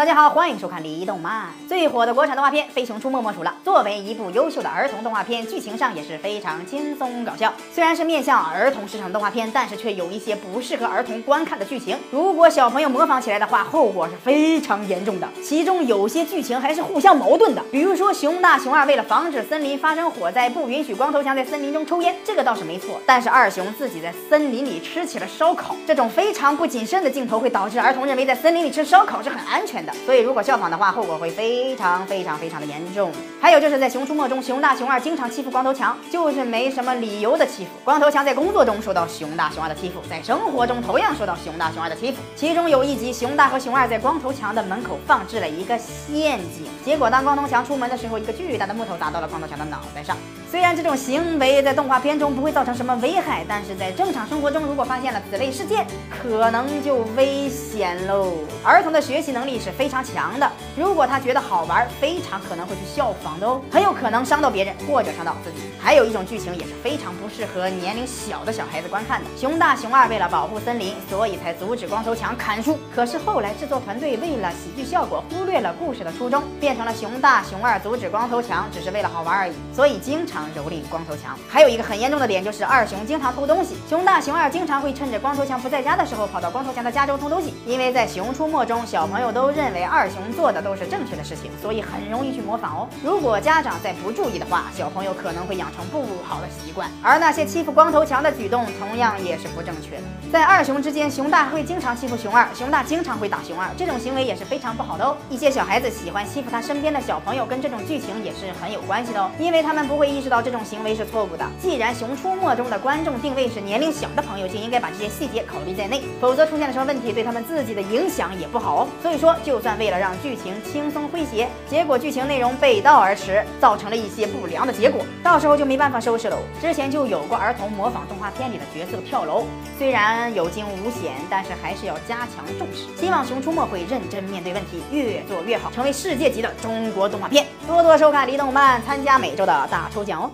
大家好，欢迎收看《离动漫》。最火的国产动画片《飞熊出没》莫属了。作为一部优秀的儿童动画片，剧情上也是非常轻松搞笑。虽然是面向儿童市场的动画片，但是却有一些不适合儿童观看的剧情。如果小朋友模仿起来的话，后果是非常严重的。其中有些剧情还是互相矛盾的。比如说，熊大、熊二为了防止森林发生火灾，不允许光头强在森林中抽烟，这个倒是没错。但是二熊自己在森林里吃起了烧烤，这种非常不谨慎的镜头会导致儿童认为在森林里吃烧烤是很安全的。所以，如果效仿的话，后果会非常非常非常的严重。还有就是在《熊出没》中，熊大、熊二经常欺负光头强，就是没什么理由的欺负。光头强在工作中受到熊大、熊二的欺负，在生活中同样受到熊大、熊二的欺负。其中有一集，熊大和熊二在光头强的门口放置了一个陷阱，结果当光头强出门的时候，一个巨大的木头砸到了光头强的脑袋上。虽然这种行为在动画片中不会造成什么危害，但是在正常生活中，如果发现了此类事件，可能就危险喽。儿童的学习能力是非常强。的，如果他觉得好玩，非常可能会去效仿的哦，很有可能伤到别人或者伤到自己。还有一种剧情也是非常不适合年龄小的小孩子观看的。熊大、熊二为了保护森林，所以才阻止光头强砍树。可是后来制作团队为了喜剧效果，忽略了故事的初衷，变成了熊大、熊二阻止光头强只是为了好玩而已，所以经常蹂躏光头强。还有一个很严重的点就是二熊经常偷东西，熊大、熊二经常会趁着光头强不在家的时候跑到光头强的家中偷东西。因为在熊出没中，小朋友都认认为二。熊做的都是正确的事情，所以很容易去模仿哦。如果家长再不注意的话，小朋友可能会养成不好的习惯。而那些欺负光头强的举动，同样也是不正确的。在二熊之间，熊大会经常欺负熊二，熊大经常会打熊二，这种行为也是非常不好的哦。一些小孩子喜欢欺负他身边的小朋友，跟这种剧情也是很有关系的哦，因为他们不会意识到这种行为是错误的。既然熊出没中的观众定位是年龄小的朋友，就应该把这些细节考虑在内，否则出现了什么问题，对他们自己的影响也不好哦。所以说，就算为了让剧情轻松诙谐，结果剧情内容背道而驰，造成了一些不良的结果，到时候就没办法收拾喽。之前就有过儿童模仿动画片里的角色跳楼，虽然有惊无险，但是还是要加强重视。希望《熊出没》会认真面对问题，越做越好，成为世界级的中国动画片。多多收看离动漫，参加每周的大抽奖哦。